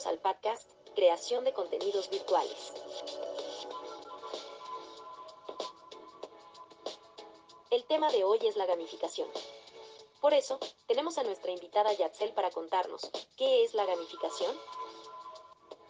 Bienvenidos al podcast Creación de Contenidos Virtuales. El tema de hoy es la gamificación. Por eso, tenemos a nuestra invitada Yatzel para contarnos qué es la gamificación.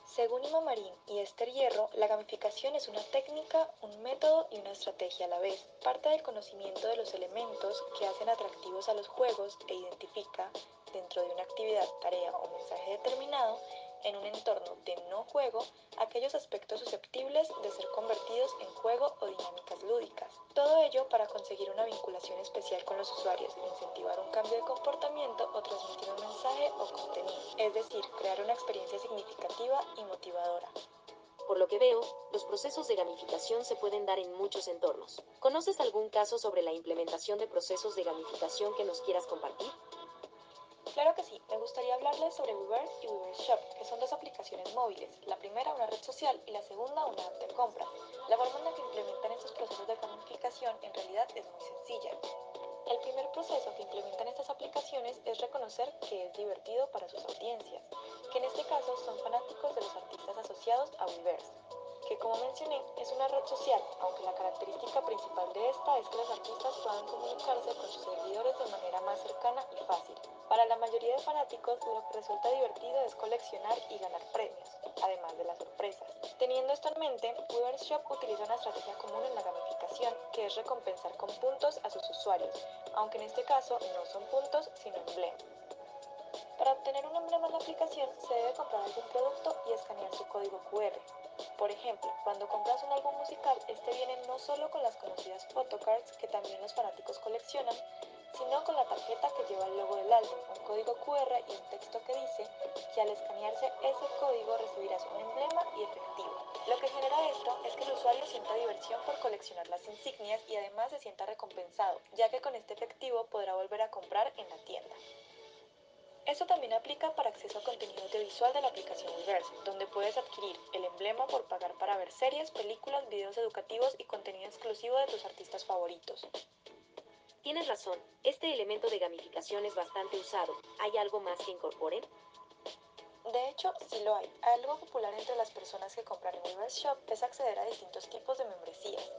Según Ima Marín y Esther Hierro, la gamificación es una técnica, un método y una estrategia a la vez. Parte del conocimiento de los elementos que hacen atractivos a los juegos e identifica, dentro de una actividad, tarea o mensaje determinado, en un entorno de no juego aquellos aspectos susceptibles de ser convertidos en juego o dinámicas lúdicas. Todo ello para conseguir una vinculación especial con los usuarios, incentivar un cambio de comportamiento o transmitir un mensaje o contenido, es decir, crear una experiencia significativa y motivadora. Por lo que veo, los procesos de gamificación se pueden dar en muchos entornos. ¿Conoces algún caso sobre la implementación de procesos de gamificación que nos quieras compartir? Claro que sí, me gustaría hablarles sobre Weverse y Weverse Shop, que son dos aplicaciones móviles, la primera una red social y la segunda una app de compra. La forma en la que implementan estos procesos de gamificación en realidad es muy sencilla. El primer proceso que implementan estas aplicaciones es reconocer que es divertido para sus audiencias, que en este caso son fanáticos de los artistas asociados a Weverse que como mencioné es una red social, aunque la característica principal de esta es que los artistas puedan comunicarse con sus seguidores de manera más cercana y fácil. Para la mayoría de fanáticos lo que resulta divertido es coleccionar y ganar premios, además de las sorpresas. Teniendo esto en mente, Weverse Shop utiliza una estrategia común en la gamificación, que es recompensar con puntos a sus usuarios, aunque en este caso no son puntos sino emblemas. Para obtener un emblema en la aplicación se debe comprar algún producto y escanear su código QR. Por ejemplo, cuando compras un álbum musical, este viene no solo con las conocidas photocards que también los fanáticos coleccionan, sino con la tarjeta que lleva el logo del álbum, un código QR y un texto que dice que al escanearse ese código recibirás un emblema y efectivo. Lo que genera esto es que el usuario sienta diversión por coleccionar las insignias y además se sienta recompensado, ya que con este efectivo podrá volver a comprar en la tienda. Esto también aplica para acceso a contenido audiovisual de la aplicación Weverse, donde puedes adquirir el emblema por pagar para ver series, películas, videos educativos y contenido exclusivo de tus artistas favoritos. Tienes razón, este elemento de gamificación es bastante usado. ¿Hay algo más que incorporen? De hecho, sí lo hay. Algo popular entre las personas que compran en Weverse Shop es acceder a distintos tipos de membresías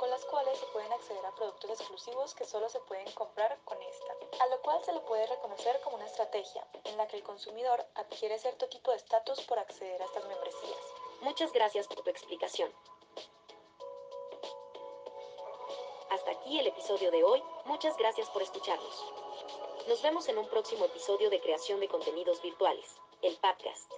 con las cuales se pueden acceder a productos exclusivos que solo se pueden comprar con esta, a lo cual se le puede reconocer como una estrategia en la que el consumidor adquiere cierto tipo de estatus por acceder a estas membresías. Muchas gracias por tu explicación. Aquí el episodio de hoy, muchas gracias por escucharnos. Nos vemos en un próximo episodio de creación de contenidos virtuales, el podcast.